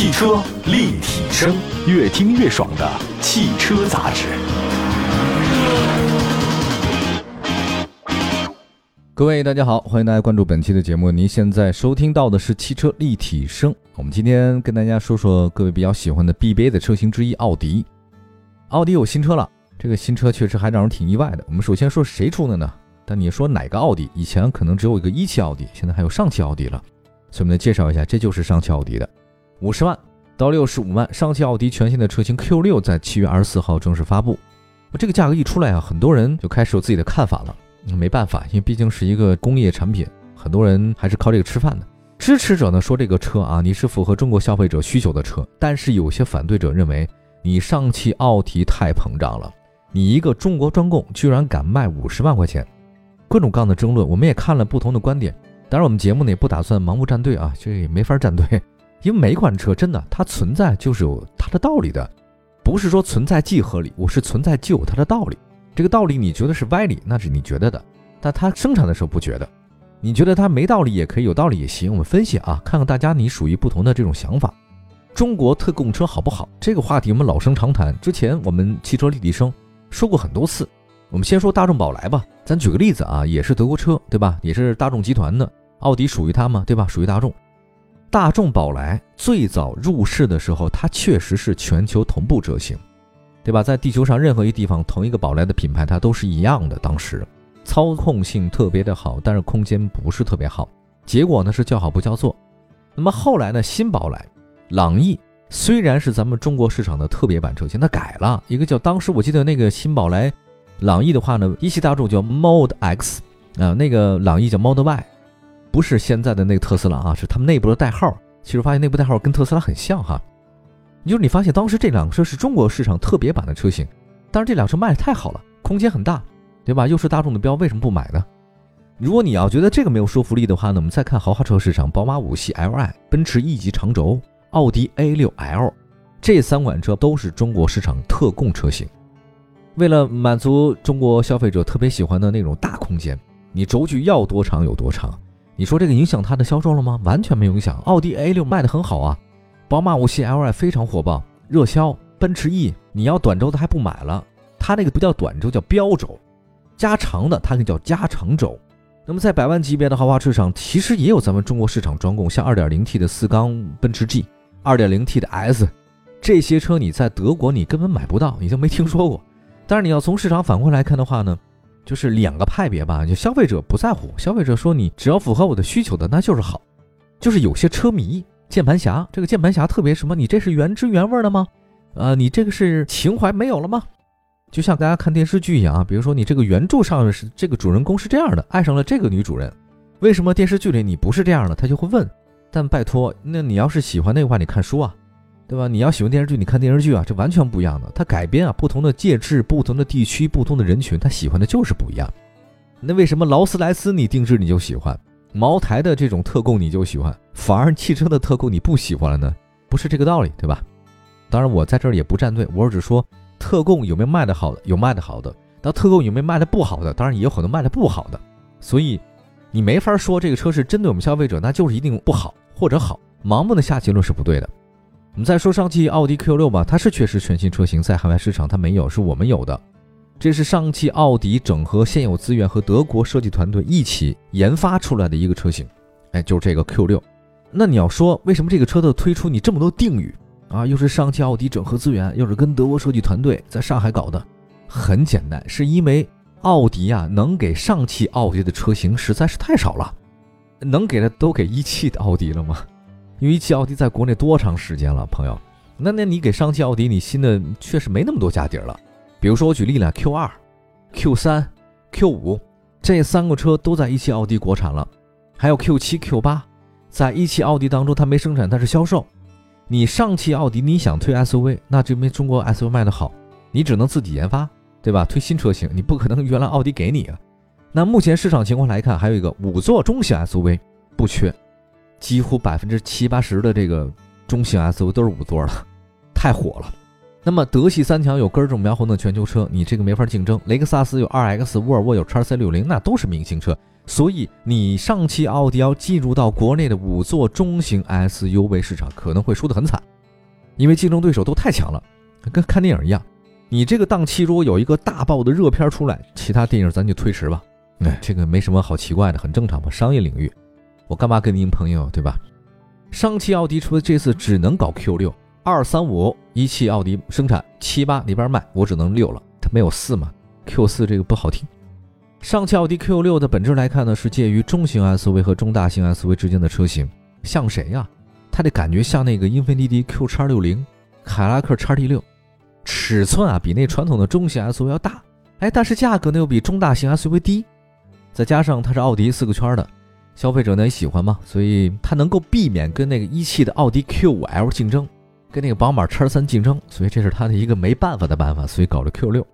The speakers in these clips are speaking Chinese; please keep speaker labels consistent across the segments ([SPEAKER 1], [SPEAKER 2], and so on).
[SPEAKER 1] 汽车立体声，越听越爽的汽车杂志。
[SPEAKER 2] 各位大家好，欢迎大家关注本期的节目。您现在收听到的是汽车立体声。我们今天跟大家说说各位比较喜欢的 BBA 的车型之一——奥迪。奥迪有新车了，这个新车确实还让人挺意外的。我们首先说谁出的呢？但你说哪个奥迪？以前可能只有一个一汽奥迪，现在还有上汽奥迪了。所以我们来介绍一下，这就是上汽奥迪的，五十万到六十五万，上汽奥迪全新的车型 Q 六在七月二十四号正式发布。这个价格一出来啊，很多人就开始有自己的看法了。没办法，因为毕竟是一个工业产品，很多人还是靠这个吃饭的。支持者呢说这个车啊，你是符合中国消费者需求的车，但是有些反对者认为你上汽奥迪太膨胀了，你一个中国专供居然敢卖五十万块钱，各种各样的争论，我们也看了不同的观点。当然，我们节目呢也不打算盲目站队啊，这也没法站队，因为每款车真的它存在就是有它的道理的，不是说存在即合理，我是存在就有它的道理。这个道理你觉得是歪理，那是你觉得的，但它生产的时候不觉得。你觉得它没道理也可以，有道理也行。我们分析啊，看看大家你属于不同的这种想法。中国特供车好不好？这个话题我们老生常谈，之前我们汽车立体声说过很多次。我们先说大众宝来吧，咱举个例子啊，也是德国车，对吧？也是大众集团的，奥迪属于它吗？对吧？属于大众。大众宝来最早入市的时候，它确实是全球同步车型。对吧？在地球上任何一地方，同一个宝来的品牌，它都是一样的。当时操控性特别的好，但是空间不是特别好。结果呢是叫好不叫座。那么后来呢，新宝来朗逸虽然是咱们中国市场的特别版车型，它改了一个叫当时我记得那个新宝来朗逸的话呢，一汽大众叫 Model X 啊，那个朗逸叫 Model Y，不是现在的那个特斯拉啊，是他们内部的代号。其实发现内部代号跟特斯拉很像哈。就是你发现当时这辆车是中国市场特别版的车型，但是这辆车卖的太好了，空间很大，对吧？又是大众的标，为什么不买呢？如果你要觉得这个没有说服力的话呢，我们再看豪华车市场，宝马五系 Li、奔驰 E 级长轴、奥迪 A6L 这三款车都是中国市场特供车型。为了满足中国消费者特别喜欢的那种大空间，你轴距要多长有多长。你说这个影响它的销售了吗？完全没影响，奥迪 A6 卖的很好啊。宝马五系 Li 非常火爆，热销。奔驰 E 你要短轴的还不买了，它那个不叫短轴，叫标轴，加长的它那叫加长轴。那么在百万级别的豪华车上，其实也有咱们中国市场专供，像 2.0T 的四缸奔驰 G，2.0T 的 S，这些车你在德国你根本买不到，你都没听说过。但是你要从市场反馈来看的话呢，就是两个派别吧，就消费者不在乎，消费者说你只要符合我的需求的那就是好，就是有些车迷。键盘侠，这个键盘侠特别什么？你这是原汁原味的吗？呃，你这个是情怀没有了吗？就像大家看电视剧一样啊，比如说你这个原著上是这个主人公是这样的，爱上了这个女主人，为什么电视剧里你不是这样的？他就会问。但拜托，那你要是喜欢那个话，你看书啊，对吧？你要喜欢电视剧，你看电视剧啊，这完全不一样的。它改编啊，不同的介质、不同的地区、不同的人群，他喜欢的就是不一样。那为什么劳斯莱斯你定制你就喜欢？茅台的这种特供你就喜欢，反而汽车的特供你不喜欢了呢？不是这个道理，对吧？当然，我在这儿也不站队，我只说特供有没有卖的好的，有卖的好的；那特供有没有卖的不好的？当然也有很多卖的不好的。所以你没法说这个车是针对我们消费者，那就是一定不好或者好，盲目的下结论是不对的。我们再说上汽奥迪 Q6 吧，它是确实全新车型，在海外市场它没有，是我们有的。这是上汽奥迪整合现有资源和德国设计团队一起研发出来的一个车型，哎，就是这个 Q6。那你要说为什么这个车的推出你这么多定语啊？又是上汽奥迪整合资源，又是跟德国设计团队在上海搞的，很简单，是因为奥迪啊能给上汽奥迪的车型实在是太少了，能给的都给一汽的奥迪了吗？因为一汽奥迪在国内多长时间了，朋友？那那你给上汽奥迪，你新的确实没那么多家底儿了。比如说，我举例了，Q 二、Q 三、Q 五这三个车都在一汽奥迪国产了，还有 Q 七、Q 八，在一汽奥迪当中它没生产，但是销售。你上汽奥迪你想推 SUV，那就没中国 SUV 卖的好，你只能自己研发，对吧？推新车型，你不可能原来奥迪给你啊。那目前市场情况来看，还有一个五座中型 SUV 不缺，几乎百分之七八十的这个中型 SUV 都是五座的，太火了。那么德系三强有根正苗红的全球车，你这个没法竞争。雷克萨斯有 2X，沃尔沃有 XC60，那都是明星车。所以你上汽奥迪要进入到国内的五座中型 SUV 市场，可能会输得很惨。因为竞争对手都太强了，跟看电影一样。你这个档期如果有一个大爆的热片出来，其他电影咱就推迟吧。哎，这个没什么好奇怪的，很正常嘛，商业领域。我干嘛跟您朋友，对吧？上汽奥迪除了这次只能搞 Q 六，二三五一汽奥迪生产，七八里边卖，我只能六了，它没有四嘛。Q 四这个不好听。上汽奥迪 Q 六的本质来看呢，是介于中型 SUV 和中大型 SUV 之间的车型，像谁呀？它的感觉像那个英菲尼迪 Q 叉六零、凯拉克叉 T 六，尺寸啊比那传统的中型 SUV 要大，哎，但是价格呢又比中大型 SUV 低，再加上它是奥迪四个圈的，消费者呢也喜欢嘛，所以它能够避免跟那个一汽的奥迪 Q 五 L 竞争，跟那个宝马叉三竞争，所以这是它的一个没办法的办法，所以搞了 Q 六。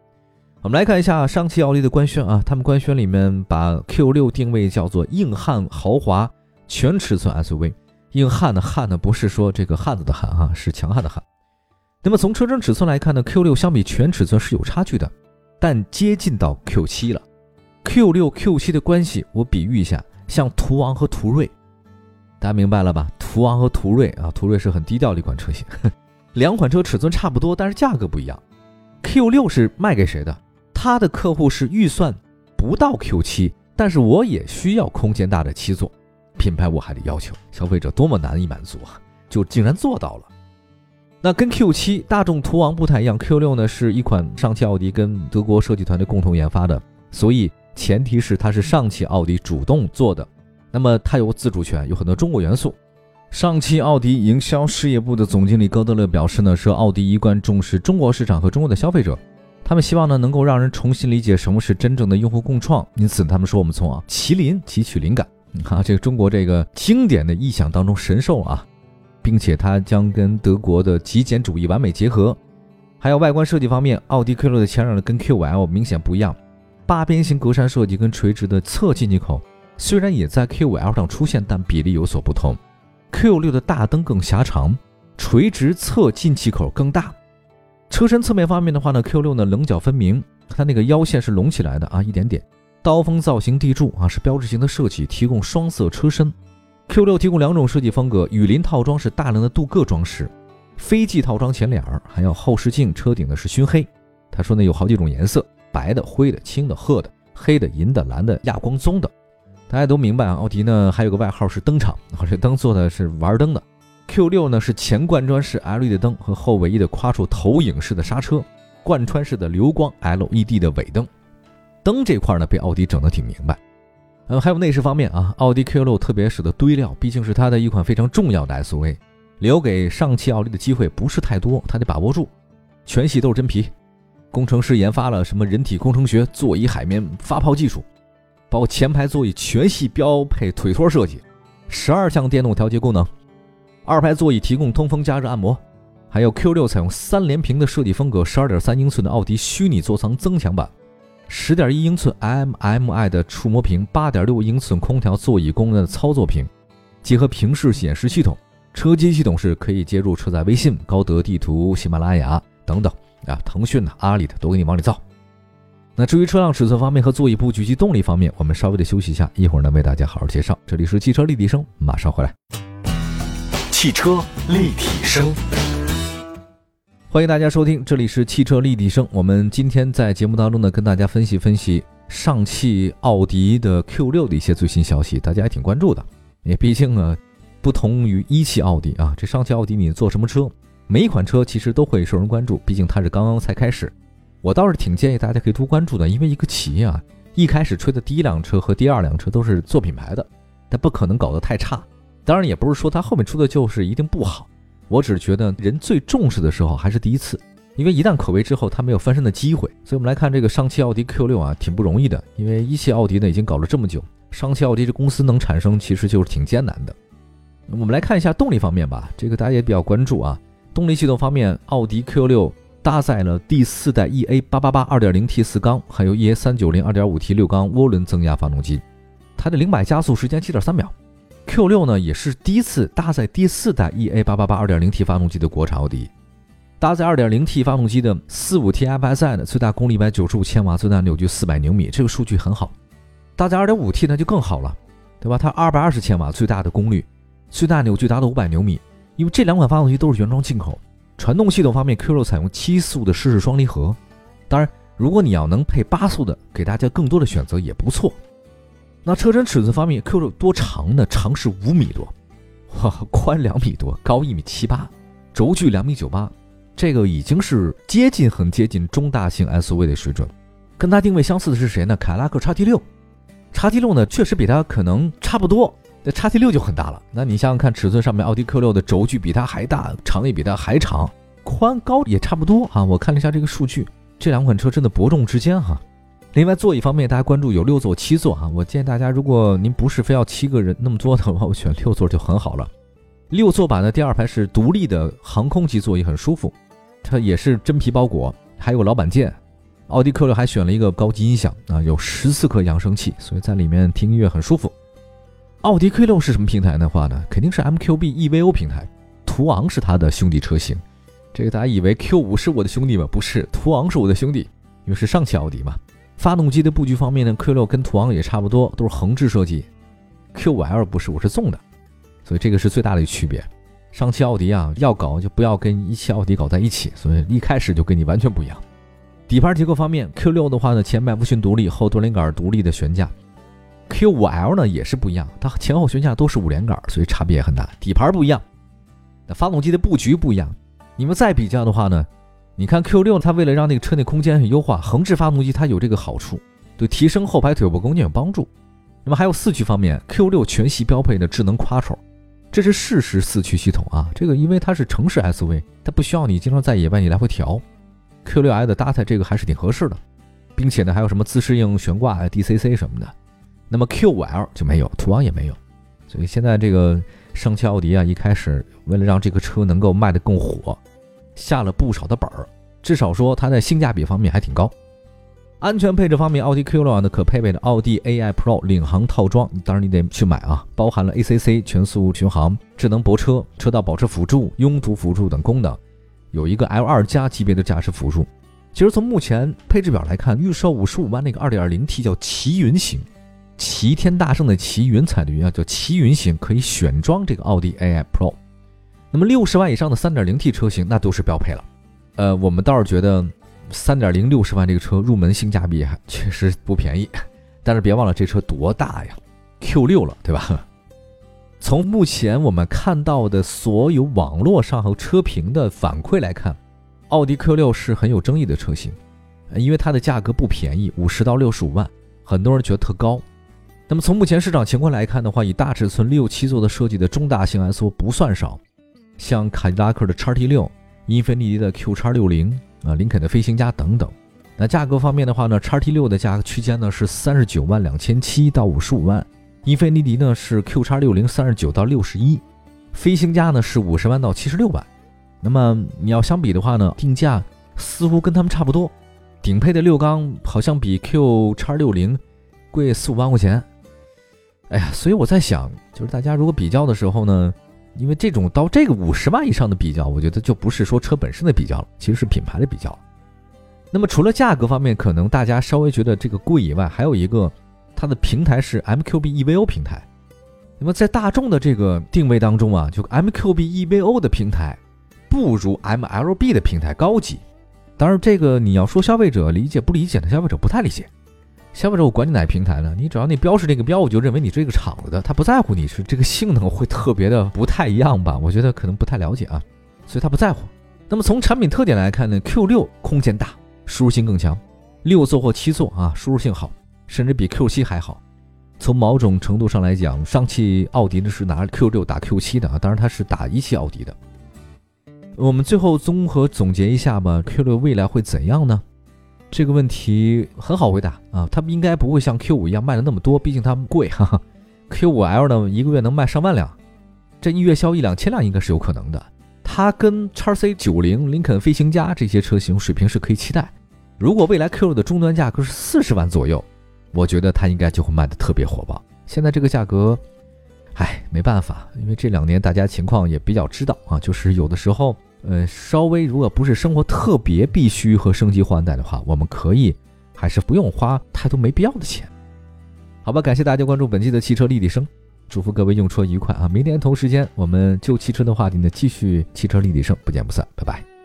[SPEAKER 2] 我们来看一下上汽奥迪的官宣啊，他们官宣里面把 Q 六定位叫做硬汉豪华全尺寸 SUV。硬汉的汉呢，不是说这个汉子的汉啊，是强悍的汉。那么从车身尺寸来看呢，Q 六相比全尺寸是有差距的，但接近到 Q 七了。Q 六 Q 七的关系，我比喻一下，像途昂和途锐，大家明白了吧？途昂和途锐啊，途锐是很低调的一款车型，两款车尺寸差不多，但是价格不一样。Q 六是卖给谁的？他的客户是预算不到 Q 七，但是我也需要空间大的七座。品牌我还得要求消费者多么难以满足啊，就竟然做到了。那跟 Q7、大众途昂不太一样，Q6 呢是一款上汽奥迪跟德国设计团队共同研发的，所以前提是它是上汽奥迪主动做的。那么它有自主权，有很多中国元素。上汽奥迪营销事业部的总经理戈德勒表示呢，说奥迪一贯重视中国市场和中国的消费者，他们希望呢能够让人重新理解什么是真正的用户共创。因此他们说我们从啊麒麟汲取灵感。你啊，这个中国这个经典的意象当中神兽啊，并且它将跟德国的极简主义完美结合。还有外观设计方面，奥迪 Q6 的前脸呢跟 Q5L 明显不一样，八边形格栅设计跟垂直的侧进气口虽然也在 Q5L 上出现，但比例有所不同。Q6 的大灯更狭长，垂直侧进气口更大。车身侧面方面的话呢，Q6 呢棱角分明，它那个腰线是隆起来的啊，一点点。刀锋造型地柱啊是标志性的设计，提供双色车身。Q6 提供两种设计风格，雨林套装是大量的镀铬装饰，飞机套装前脸儿还有后视镜、车顶呢是熏黑。他说呢有好几种颜色，白的、灰的、青的、褐的、黑的、银的、蓝的、亚光棕的。大家都明白啊，奥迪呢还有个外号是灯厂，这灯做的是玩灯的。Q6 呢是前贯穿式 LED 灯和后尾翼的夸出投影式的刹车，贯穿式的流光 LED 的尾灯。灯这块呢，被奥迪整得挺明白。嗯，还有内饰方面啊，奥迪 Q6 特别舍得堆料，毕竟是它的一款非常重要的 SUV，留给上汽奥迪的机会不是太多，它得把握住。全系都是真皮，工程师研发了什么人体工程学、座椅海绵发泡技术，包括前排座椅全系标配腿托设计，十二项电动调节功能，二排座椅提供通风、加热、按摩，还有 Q6 采用三连屏的设计风格，十二点三英寸的奥迪虚拟座舱增强版。十点一英寸 MMI 的触摸屏，八点六英寸空调座椅功能的操作屏，结合平视显示系统，车机系统是可以接入车载微信、高德地图、喜马拉雅等等啊，腾讯的、阿里的都给你往里造。那至于车辆尺寸方面和座椅布局及动力方面，我们稍微的休息一下，一会儿呢为大家好好介绍。这里是汽车立体声，马上回来。
[SPEAKER 1] 汽车立体声。
[SPEAKER 2] 欢迎大家收听，这里是汽车立体声。我们今天在节目当中呢，跟大家分析分析上汽奥迪的 Q6 的一些最新消息，大家还挺关注的。也毕竟呢，不同于一汽奥迪啊，这上汽奥迪你做什么车，每一款车其实都会受人关注，毕竟它是刚刚才开始。我倒是挺建议大家可以多关注的，因为一个企业啊，一开始吹的第一辆车和第二辆车都是做品牌的，它不可能搞得太差。当然，也不是说它后面出的就是一定不好。我只是觉得人最重视的时候还是第一次，因为一旦口碑之后，它没有翻身的机会。所以，我们来看这个上汽奥迪 Q6 啊，挺不容易的。因为一汽奥迪呢已经搞了这么久，上汽奥迪这公司能产生，其实就是挺艰难的。我们来看一下动力方面吧，这个大家也比较关注啊。动力系统方面，奥迪 Q6 搭载了第四代 EA 八八八二点零 T 四缸，还有 EA 三九零二点五 T 六缸涡轮增压发动机，它的零百加速时间七点三秒。Q6 呢也是第一次搭载第四代 EA888 2.0T 发动机的国产奥迪，搭载 2.0T 发动机的 45T FSI 的最大功率195千瓦，最大扭矩400牛米，这个数据很好。搭载 2.5T 那就更好了，对吧？它220千瓦最大的功率，最大扭矩达到500牛米。因为这两款发动机都是原装进口，传动系统方面，Q6 采用七速的湿式双离合。当然，如果你要能配八速的，给大家更多的选择也不错。那车身尺寸方面，Q6 多长呢？长是五米多，哇，宽两米多，高一米七八，轴距两米九八，这个已经是接近很接近中大型 SUV 的水准。跟它定位相似的是谁呢？凯迪拉克 XT6，XT6 呢确实比它可能差不多，那 XT6 就很大了。那你想想看，尺寸上面，奥迪 Q6 的轴距比它还大，长也比它还长，宽高也差不多啊。我看了一下这个数据，这两款车真的伯仲之间哈。另外，座椅方面，大家关注有六座、七座啊。我建议大家，如果您不是非要七个人那么多的话，我选六座就很好了。六座版的第二排是独立的航空级座椅，很舒服，它也是真皮包裹，还有老板键。奥迪 Q 六还选了一个高级音响啊，有十四颗扬声器，所以在里面听音乐很舒服。奥迪 Q 六是什么平台的话呢？肯定是 MQB EVO 平台，途昂是它的兄弟车型。这个大家以为 Q 五是我的兄弟吗？不是，途昂是我的兄弟，因为是上汽奥迪嘛。发动机的布局方面呢，Q6 跟途昂也差不多，都是横置设计。Q5L 不是，我是纵的，所以这个是最大的区别。上汽奥迪啊，要搞就不要跟一汽奥迪搞在一起，所以一开始就跟你完全不一样。底盘结构方面，Q6 的话呢，前麦弗逊独立，后多连杆独立的悬架。Q5L 呢也是不一样，它前后悬架都是五连杆，所以差别也很大。底盘不一样，那发动机的布局不一样。你们再比较的话呢？你看 Q6，它为了让那个车内空间很优化，横置发动机它有这个好处，对提升后排腿部空间有帮助。那么还有四驱方面，Q6 全系标配的智能 Quattro，这是适时四驱系统啊。这个因为它是城市 SUV，它不需要你经常在野外你来回调，Q6i 的搭载这个还是挺合适的，并且呢还有什么自适应悬挂 DCC 什么的。那么 Q5L 就没有，途昂也没有。所以现在这个上汽奥迪啊，一开始为了让这个车能够卖得更火。下了不少的本儿，至少说它在性价比方面还挺高。安全配置方面，奥迪 Q6 呢可配备的奥迪 AI Pro 领航套装，当然你得去买啊，包含了 ACC 全速巡航、智能泊车、车道保持辅助、拥堵辅助等功能，有一个 L2 加级别的驾驶辅助。其实从目前配置表来看，预售五十五万那个 2.0T 叫奇云型，齐天大圣的齐云彩的云啊，叫齐云型，可以选装这个奥迪 AI Pro。那么六十万以上的三点零 T 车型，那都是标配了。呃，我们倒是觉得三点零六十万这个车入门性价比还确实不便宜。但是别忘了这车多大呀，Q 六了，对吧？从目前我们看到的所有网络上和车评的反馈来看，奥迪 Q 六是很有争议的车型，因为它的价格不便宜，五十到六十五万，很多人觉得特高。那么从目前市场情况来看的话，以大尺寸六七座的设计的中大型 SUV 不算少。像凯迪拉克的叉 T 六、英菲尼迪的 Q 叉六零啊、林肯的飞行家等等。那价格方面的话呢，叉 T 六的价格区间呢是三十九万两千七到五十五万，英菲尼迪呢是 Q 叉六零三十九到六十一，飞行家呢是五十万到七十六万。那么你要相比的话呢，定价似乎跟他们差不多，顶配的六缸好像比 Q 叉六零贵四五万块钱。哎呀，所以我在想，就是大家如果比较的时候呢。因为这种到这个五十万以上的比较，我觉得就不是说车本身的比较了，其实是品牌的比较。那么除了价格方面，可能大家稍微觉得这个贵以外，还有一个它的平台是 MQB EVO 平台。那么在大众的这个定位当中啊，就 MQB EVO 的平台不如 MLB 的平台高级。当然，这个你要说消费者理解不理解呢？消费者不太理解。消费者我管你哪平台呢？你只要那标是这个标，我就认为你这个厂子的，他不在乎你是这个性能会特别的不太一样吧？我觉得可能不太了解啊，所以他不在乎。那么从产品特点来看呢，Q6 空间大，舒适性更强，六座或七座啊，舒适性好，甚至比 Q7 还好。从某种程度上来讲，上汽奥迪呢是拿 Q6 打 Q7 的啊，当然它是打一汽奥迪的。我们最后综合总结一下吧，Q6 未来会怎样呢？这个问题很好回答啊，它应该不会像 Q5 一样卖的那么多，毕竟它贵。哈哈。Q5L 呢，一个月能卖上万辆，这一月销一两千辆应该是有可能的。它跟叉 C90、林肯飞行家这些车型水平是可以期待。如果未来 Q6 的终端价格是四十万左右，我觉得它应该就会卖的特别火爆。现在这个价格，唉，没办法，因为这两年大家情况也比较知道啊，就是有的时候。呃，稍微如果不是生活特别必须和升级换代的话，我们可以还是不用花太多没必要的钱，好吧？感谢大家关注本期的汽车立体声，祝福各位用车愉快啊！明天同时间我们就汽车的话题呢，继续汽车立体声，不见不散，拜拜。